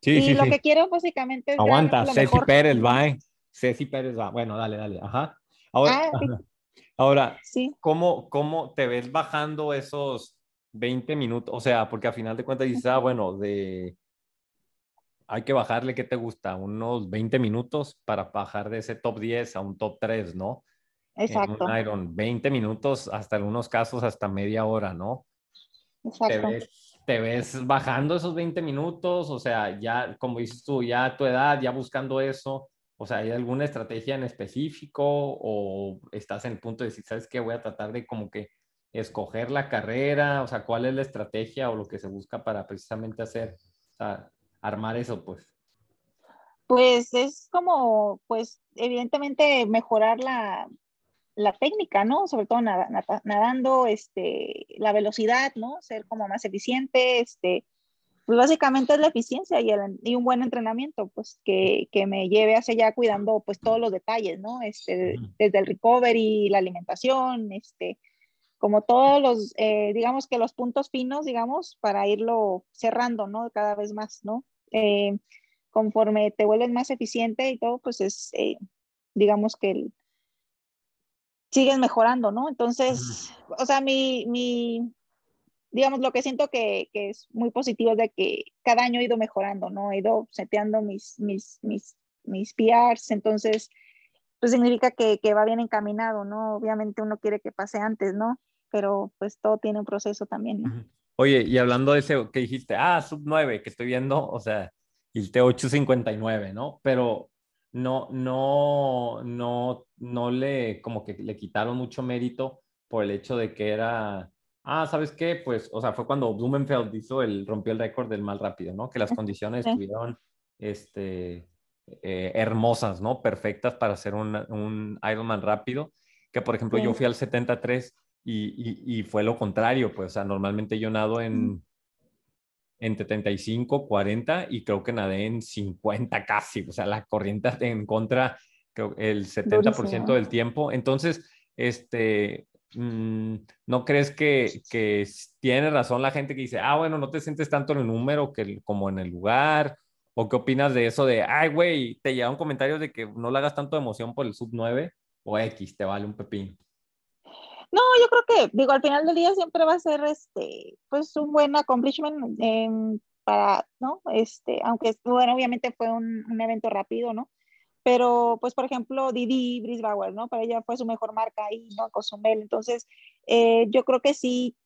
Sí, y sí, lo sí. que quiero básicamente es... Aguanta, Ceci mejor. Pérez va, ¿eh? Ceci Pérez va. Bueno, dale, dale. Ajá. Ahora, Ah, sí. Ahora, Sí, ¿cómo, ¿cómo te ves bajando esos 20 minutos? O sea, porque a final de cuentas dices, ah, bueno, de... Hay que bajarle, ¿qué te gusta? Unos 20 minutos para bajar de ese top 10 a un top 3, ¿no? Exacto, En un Iron, 20 minutos, hasta en unos casos hasta media hora, ¿no? ¿Te exacto. ves, te ves bajando esos 20 minutos? O sea, ya, como dices tú, ya a tu edad, ya buscando eso. O sea, ¿hay alguna estrategia en específico o estás en el punto de decir, ¿sabes qué? Voy a tratar de como que escoger la carrera, o sea, ¿cuál es la estrategia o lo que se busca para precisamente hacer, o sea, armar eso, pues? Pues es como, pues evidentemente mejorar la, la técnica, ¿no? Sobre todo nada- nada- nadando, este, la velocidad, ¿no? Ser como más eficiente, este, pues básicamente es la eficiencia y, el- y un buen entrenamiento, pues que, que me lleve hacia allá cuidando pues todos los detalles, ¿no? Este, desde el recovery, la alimentación, este, como todos los, eh, digamos que los puntos finos, digamos, para irlo cerrando, ¿no? Cada vez más, ¿no? Eh, conforme te vuelves más eficiente y todo, pues es, eh, digamos que el- sigues mejorando, ¿no? Entonces, o sea, mi, mi, digamos, lo que siento que, que es muy positivo es de que cada año he ido mejorando, ¿no? He ido seteando mis, mis, mis, mis PRs, entonces, pues significa que, que va bien encaminado, ¿no? Obviamente uno quiere que pase antes, ¿no? Pero pues todo tiene un proceso también, ¿no? Oye, y hablando de ese que dijiste, ah, sub 9, que estoy viendo, o sea, el T859, ¿no? Pero no, no, no, no le, como que le quitaron mucho mérito por el hecho de que era, ah, ¿sabes qué? Pues, o sea, fue cuando Blumenfeld hizo el, rompió el récord del más rápido, ¿no? Que las condiciones Sí. estuvieron, este, eh, hermosas, ¿no? Perfectas para hacer un, un Ironman rápido, que por ejemplo Sí. yo fui al 73 y, y, y fue lo contrario, pues, o sea, normalmente yo nado en, en 75, 40 y creo que nadé en 50 casi, o sea, la corriente en contra, creo el 70% Durísimo. del tiempo. Entonces, este, mm, ¿no crees que, que tiene razón la gente que dice, ah, bueno, no te sientes tanto en el número que el- como en el lugar? ¿O qué opinas de eso de, ay, güey, te llegaron comentarios de que no le hagas tanto emoción por el sub 9 o X, te vale un pepín? No, yo creo que, digo, al final del día siempre va a ser, este, pues un buen accomplishment em, para, ¿no? Este, aunque, bueno, obviamente fue un, un evento rápido, ¿no? Pero, pues, por ejemplo, Didi Brisbauer, ¿no? Para ella fue su mejor marca ahí, ¿no? Cozumel. Entonces, eh, yo creo que sí,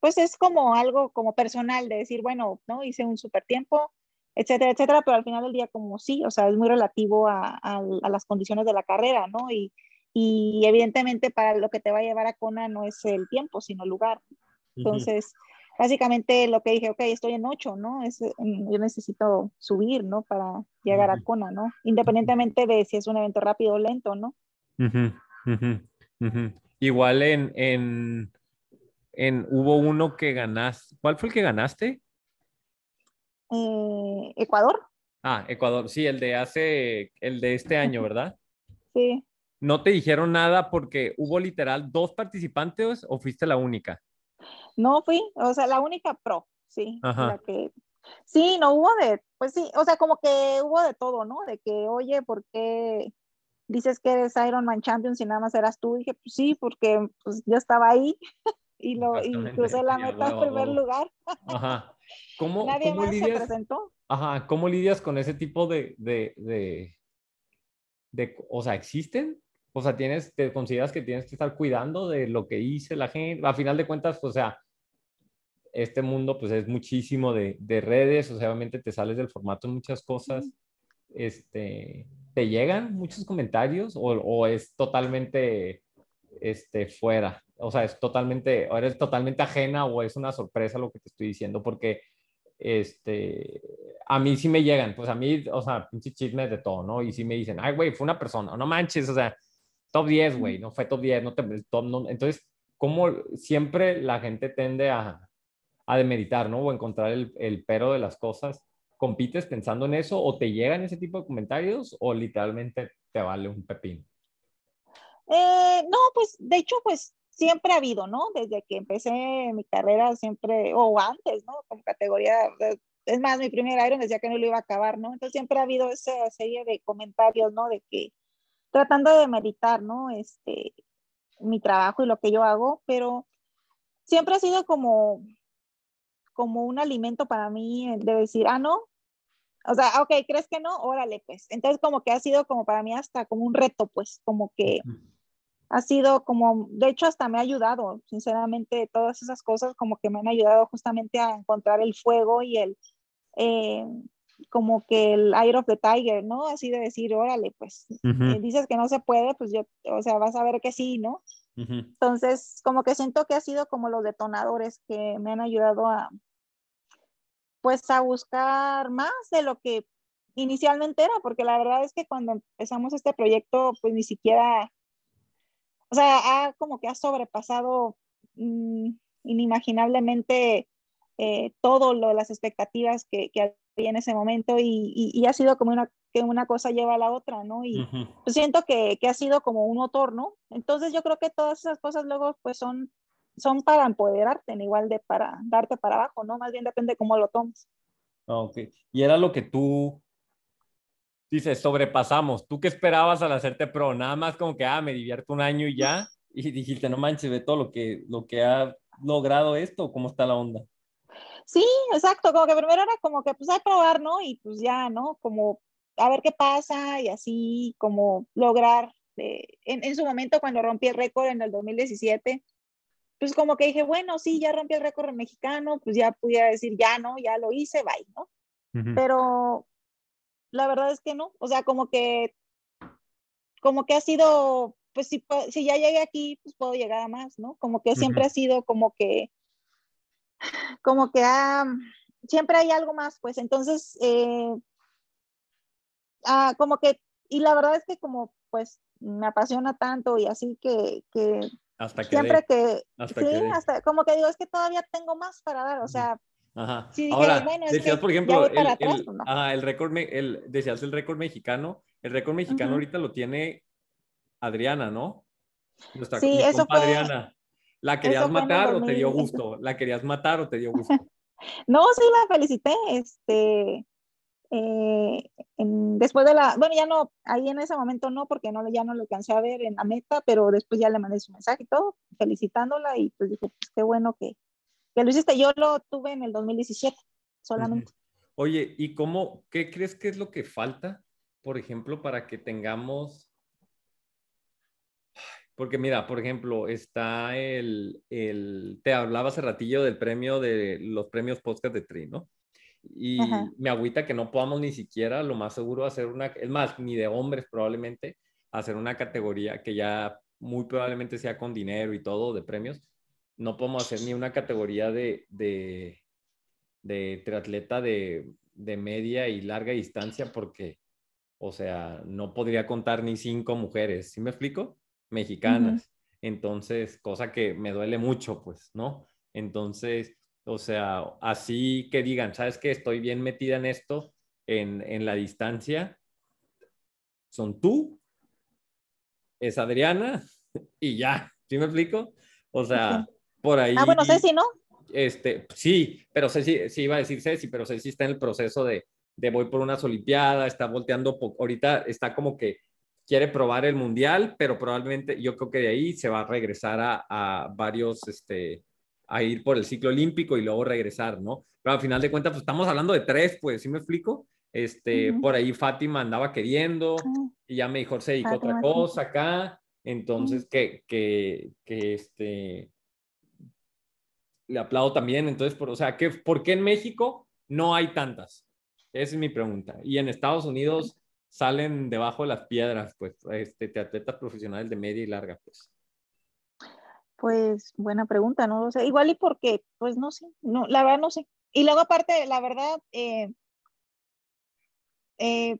pues es como algo como personal de decir, bueno, ¿no? Hice un super tiempo, etcétera, etcétera, pero al final del día como sí, o sea, es muy relativo a, a- a las condiciones de la carrera, ¿no? Y, y evidentemente para lo que te va a llevar a Kona no es el tiempo, sino el lugar. Entonces, básicamente lo que dije, ok, estoy en 8, ¿no? Es, mm, yo necesito subir, ¿no? Para llegar a. Kona, ¿no? Independientemente de si es un evento rápido o lento, ¿no? Igual en, en, en, hubo uno que ganaste. ¿Cuál fue el que ganaste? Eh, Ecuador, Ah, Ecuador. Sí, el de hace, el de este año, ¿verdad? sí. ¿No te dijeron nada porque hubo literal dos participantes o fuiste la única? No fui, o sea, la única pro, sí, Ajá. la que, sí, no hubo de, pues sí, o sea, como que hubo de todo, ¿no? De que, oye, ¿por qué dices que eres Ironman Champion si nada más eras tú? dije, pues sí, porque pues yo estaba ahí y lo y crucé la meta en primer lugar. Ajá. ¿Cómo, Nadie cómo más se lidias? presentó. Ajá, ¿cómo lidias con ese tipo de, de, de, de- o sea, existen? O sea, tienes, te consideras que tienes que estar cuidando de lo que dice la gente. A final de cuentas, o sea, este mundo pues es muchísimo de, de redes, o sea, obviamente te sales del formato en muchas cosas. Este, ¿te llegan muchos comentarios o, o es totalmente este, fuera. O sea, es totalmente, o eres totalmente ajena o es una sorpresa lo que te estoy diciendo, porque este, a mí sí me llegan, pues a mí, o sea, pinche chismes de todo, ¿no? Y sí me dicen, ay, güey, fue una persona, no manches, o sea, top 10, güey, no fue top 10, no te, top, no. Entonces, como siempre la gente tende a, a demeritar, ¿no? O encontrar el, el pero de las cosas. ¿Compites pensando en eso o te llegan ese tipo de comentarios o literalmente te vale un pepín? Eh, no, pues de hecho, pues siempre ha habido, ¿no? Desde que empecé mi carrera, siempre, o antes, ¿no? Como categoría, es más, mi primer Iron decía que no lo iba a acabar, ¿no? Entonces siempre ha habido esa serie de comentarios, ¿no? De que tratando de meditar, ¿no? Este, mi trabajo y lo que yo hago, pero siempre ha sido como, como un alimento para mí de decir, ah, no, o sea, ok, ¿crees que no? Órale, pues. Entonces como que ha sido como para mí hasta como un reto, pues, como que ha sido como, de hecho hasta me ha ayudado, sinceramente, todas esas cosas como que me han ayudado justamente a encontrar el fuego y el, eh, como que el Eye of the Tiger, ¿no? Así de decir, órale, pues, eh, dices que no se puede, pues yo, o sea, vas a ver que sí, ¿no? Entonces, como que siento que ha sido como los detonadores que me han ayudado a, pues, a buscar más de lo que inicialmente era, porque la verdad es que cuando empezamos este proyecto, pues ni siquiera o sea, ha como que ha sobrepasado mm, inimaginablemente eh, todo lo, las expectativas que, que, en ese momento y, y, ha sido como una, que una cosa lleva a la otra, ¿no? Y pues siento que, que, ha sido como un motor, ¿no? Entonces yo creo que todas esas cosas luego pues son, son para empoderarte, en igual de para darte para abajo, ¿no? Más bien depende de cómo lo tomes. Ok. Y era lo que tú dices, sobrepasamos. ¿Tú qué esperabas al hacerte pro? Nada más como que, ah, me divierto un año y ya. Y dijiste, no manches, ve todo lo que, lo que ha logrado esto, ¿cómo está la onda? Sí, exacto, como que primero era como que pues a probar, ¿no? Y pues ya, ¿no? Como a ver qué pasa y así como lograr, eh, en, en, su momento cuando rompí el récord en el 2017, pues como que dije, bueno, sí, ya rompí el récord mexicano, pues ya pudiera decir, ya, ¿no? Ya lo hice, bye, ¿no? Pero la verdad es que no, o sea, como que, como que ha sido, pues si, si ya llegué aquí, pues puedo llegar a más, ¿no? Como que siempre ha sido como que, como que ha, siempre hay algo más, pues entonces, eh, ah, como que, y la verdad es que como, pues, me apasiona tanto y así que, que hasta que siempre que, sí, hasta como que digo, es que todavía tengo más para dar, o sea, Ajá. Ahora, decías, por ejemplo, el, el, el, récord, el, decías el récord mexicano. El récord mexicano ahorita lo tiene Adriana, ¿no? Nuestra sí, eso fue, Adriana. ¿La querías matar o te dio gusto? ¿La querías matar o te dio gusto? no, sí, la felicité. Este, eh, en, después de la, bueno, ya no, ahí en ese momento no, porque no, ya no lo alcancé a ver en la meta, pero después ya le mandé su mensaje y todo, felicitándola y pues dije, pues qué bueno que, que lo hiciste. Yo lo tuve en el 2017 solamente. Oye, ¿y cómo, qué crees que es lo que falta, por ejemplo, para que tengamos... Porque mira, por ejemplo, está el, el, te hablaba hace ratillo del premio de los premios podcast de Tri, ¿no? Y me agüita que no podamos ni siquiera, lo más seguro, hacer una, es más, ni de hombres probablemente, hacer una categoría que ya muy probablemente sea con dinero y todo de premios, no podemos hacer ni una categoría de, de, de triatleta de, de, media y larga distancia porque, o sea, no podría contar ni cinco mujeres, ¿sí me explico? Mexicanas. Entonces, cosa que me duele mucho, pues, ¿no? Entonces, o sea, así que digan, ¿sabes qué? Estoy bien metida en esto, en, en la distancia. Son tú, es Adriana y ya, ¿sí me explico? O sea, por ahí. Ah, bueno, Ceci, ¿no? Este, sí, pero Ceci, sí iba a decir Ceci, pero Ceci está en el proceso de, de voy por unas Olimpiadas, está volteando, ahorita está como que quiere probar el mundial, pero probablemente yo creo que de ahí se va a regresar a, a varios, este, a ir por el ciclo olímpico y luego regresar, ¿no? Pero al final de cuentas, pues estamos hablando de tres, pues, ¿sí me explico? Este, por ahí Fátima andaba queriendo ah. y ya me dijo, se dedicó otra cosa acá, entonces que, que, que este, le aplaudo también. Entonces, por, o sea, ¿qué, ¿por qué en México no hay tantas? Esa es mi pregunta. Y en Estados Unidos salen debajo de las piedras, pues, este, atletas profesionales de media y larga, pues. Pues buena pregunta, no lo sé. Igual y porque, pues no sé, no, la verdad no sé. Y luego aparte, la verdad, eh, eh,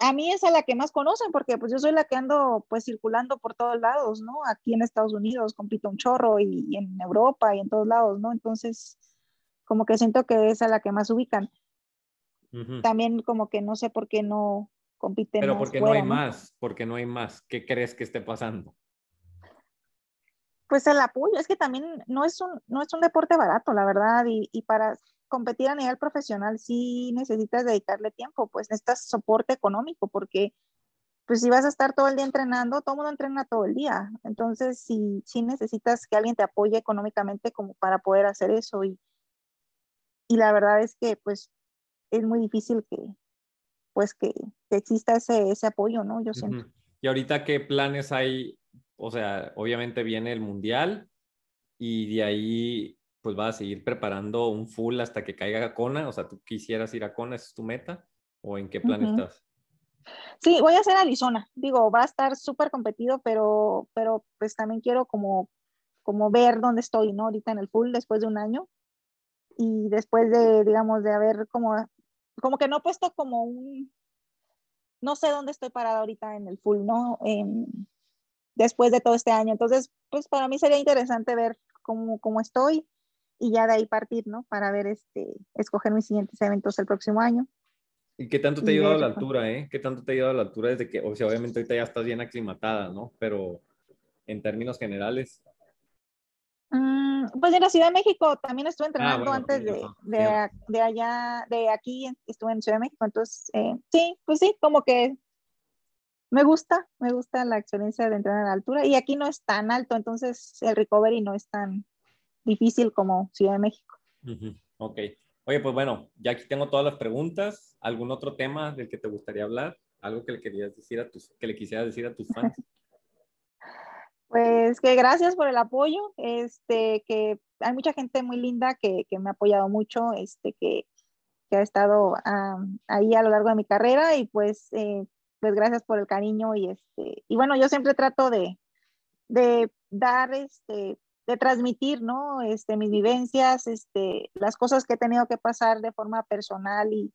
a mí es a la que más conocen, porque pues yo soy la que ando pues circulando por todos lados, ¿no? Aquí en Estados Unidos compito un chorro y, y en Europa y en todos lados, ¿no? Entonces, como que siento que es a la que más ubican. Ujú. También como que no sé por qué no compiten Pero porque no hay más, porque no hay más. ¿Qué crees que esté pasando? Pues el apoyo, es que también no es un, no es un deporte barato, la verdad, y, y para competir a nivel profesional sí necesitas dedicarle tiempo, pues necesitas soporte económico, porque pues si vas a estar todo el día entrenando, todo el mundo entrena todo el día, entonces sí, sí necesitas que alguien te apoye económicamente como para poder hacer eso, y, y la verdad es que pues es muy difícil que pues que, que exista ese, ese apoyo, ¿no? Yo siento. Ujú. ¿Y ahorita qué planes hay? O sea, obviamente viene el mundial y de ahí pues vas a seguir preparando un full hasta que caiga Kona. O sea, ¿tú quisieras ir a Kona? ¿Esa es tu meta? ¿O en qué plan estás? Sí, voy a hacer Arizona. Digo, va a estar súper competido, pero, pero pues también quiero como, como ver dónde estoy, ¿no? Ahorita en el full después de un año y después de, digamos, de haber como, como que no he puesto como un, no sé dónde estoy parada ahorita en el full, ¿no? Em, después de todo este año. Entonces, pues para mí sería interesante ver cómo, cómo estoy y ya de ahí partir, ¿no? Para ver, este, escoger mis siguientes eventos el próximo año. ¿Y qué tanto te ha ayudado ver, la altura, eh? ¿Qué tanto te ha ayudado la altura desde que, o sea, obviamente ahorita ya estás bien aclimatada, ¿no? Pero en términos generales, Mm, pues en la Ciudad de México también estuve entrenando bueno, antes de, de, de allá, de aquí, estuve en Ciudad de México, entonces eh, sí, pues sí, como que me gusta, me gusta la experiencia de entrenar a la altura y aquí no es tan alto, entonces el recovery no es tan difícil como Ciudad de México. Ok. Oye, pues bueno, ya aquí tengo todas las preguntas. ¿Algún otro tema del que te gustaría hablar? ¿Algo que le querías decir a tus, que le quisieras decir a tus fans? Pues que gracias por el apoyo, este, que hay mucha gente muy linda que, que me ha apoyado mucho, este, que, que ha estado ahí a lo largo de mi carrera y pues, eh, pues gracias por el cariño y este, y bueno, yo siempre trato de, de dar, este, de transmitir, ¿no? Este, mis vivencias, este, las cosas que he tenido que pasar de forma personal y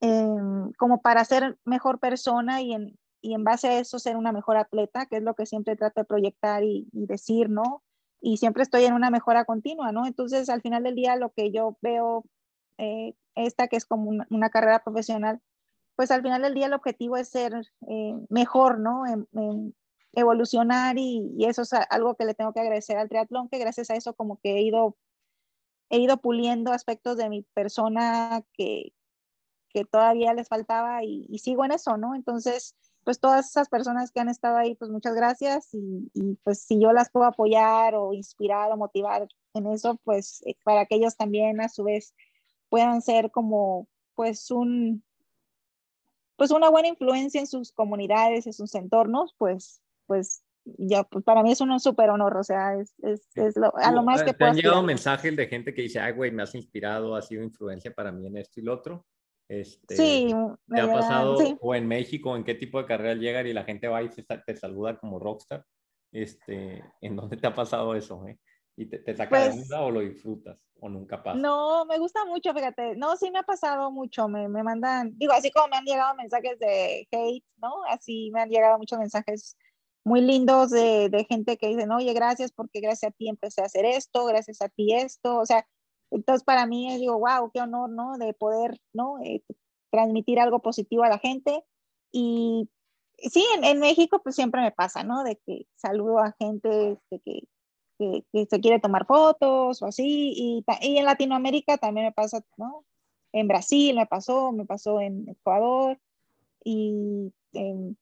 em, como para ser mejor persona y en, y en base a eso ser una mejor atleta, que es lo que siempre trato de proyectar y, y decir, ¿no? Y siempre estoy en una mejora continua, ¿no? Entonces, al final del día, lo que yo veo, eh, esta que es como una, una carrera profesional, pues al final del día el objetivo es ser eh, mejor, ¿no? En, en evolucionar y, y, eso es algo que le tengo que agradecer al triatlón, que gracias a eso como que he ido, he ido puliendo aspectos de mi persona que, que todavía les faltaba y, y, sigo en eso, ¿no? Entonces, pues todas esas personas que han estado ahí, pues muchas gracias y, y pues si yo las puedo apoyar o inspirar o motivar en eso, pues eh, para que ellos también a su vez puedan ser como pues un pues una buena influencia en sus comunidades, en sus entornos, pues pues ya pues para mí es un súper honor, o sea, es, es, es lo, a lo más que ¿Te puedo han llegado aspirar. mensajes de gente que dice, ay, güey, me has inspirado, ha sido influencia para mí en esto y lo otro? Este, sí, ¿Te ha pasado, sí. o en México, en qué tipo de carrera llegan y la gente va y te, te saluda como rockstar? Este, ¿En dónde te ha pasado eso? Eh? ¿Y te, te saca Pues, de onda o lo disfrutas? ¿O nunca pasa? No, me gusta mucho, fíjate. No, sí me ha pasado mucho. Me, me mandan, digo, así como me han llegado mensajes de hate, ¿no? Así me han llegado muchos mensajes muy lindos de, de gente que dicen, oye, gracias porque gracias a ti empecé a hacer esto, gracias a ti esto. O sea, entonces para mí digo, wow, qué honor, ¿no? De poder, ¿no? Eh, transmitir algo positivo a la gente. Y sí, en, en, México pues siempre me pasa, ¿no? De que saludo a gente de que, que, que, se quiere tomar fotos o así. Y, y, en Latinoamérica también me pasa, ¿no? En Brasil me pasó, me pasó en Ecuador y en,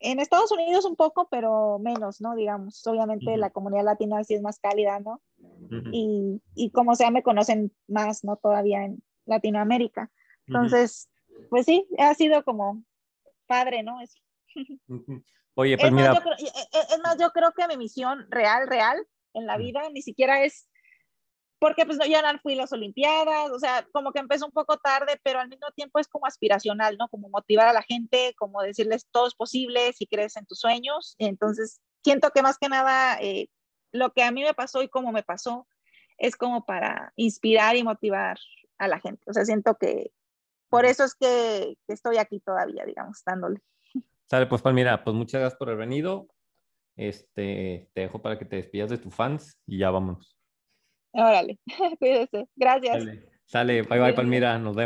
en Estados Unidos un poco, pero menos, ¿no? Digamos, obviamente uh -huh. la comunidad latina sí es más cálida, ¿no? Uh -huh. y, y, como sea, me conocen más, ¿no? Todavía en Latinoamérica. Entonces, uh -huh. pues sí, ha sido como padre, ¿no? Es, Oye, pues es mira. Más, yo, es más, yo creo que mi misión real, real en la vida ni siquiera es porque pues no, yo no fui a las Olimpiadas, o sea, como que empezó un poco tarde, pero al mismo tiempo es como aspiracional, ¿no? Como motivar a la gente, como decirles todo es posible si crees en tus sueños. Entonces, siento que más que nada eh, lo que a mí me pasó y cómo me pasó es como para inspirar y motivar a la gente. O sea, siento que por eso es que, que estoy aquí todavía, digamos, dándole. Sale, pues Palmira, pues muchas gracias por haber venido. Este, te dejo para que te despidas de tus fans y ya vámonos. Órale, cuídese. Gracias. Sale, Sale. bye bye Palmira, nos vemos.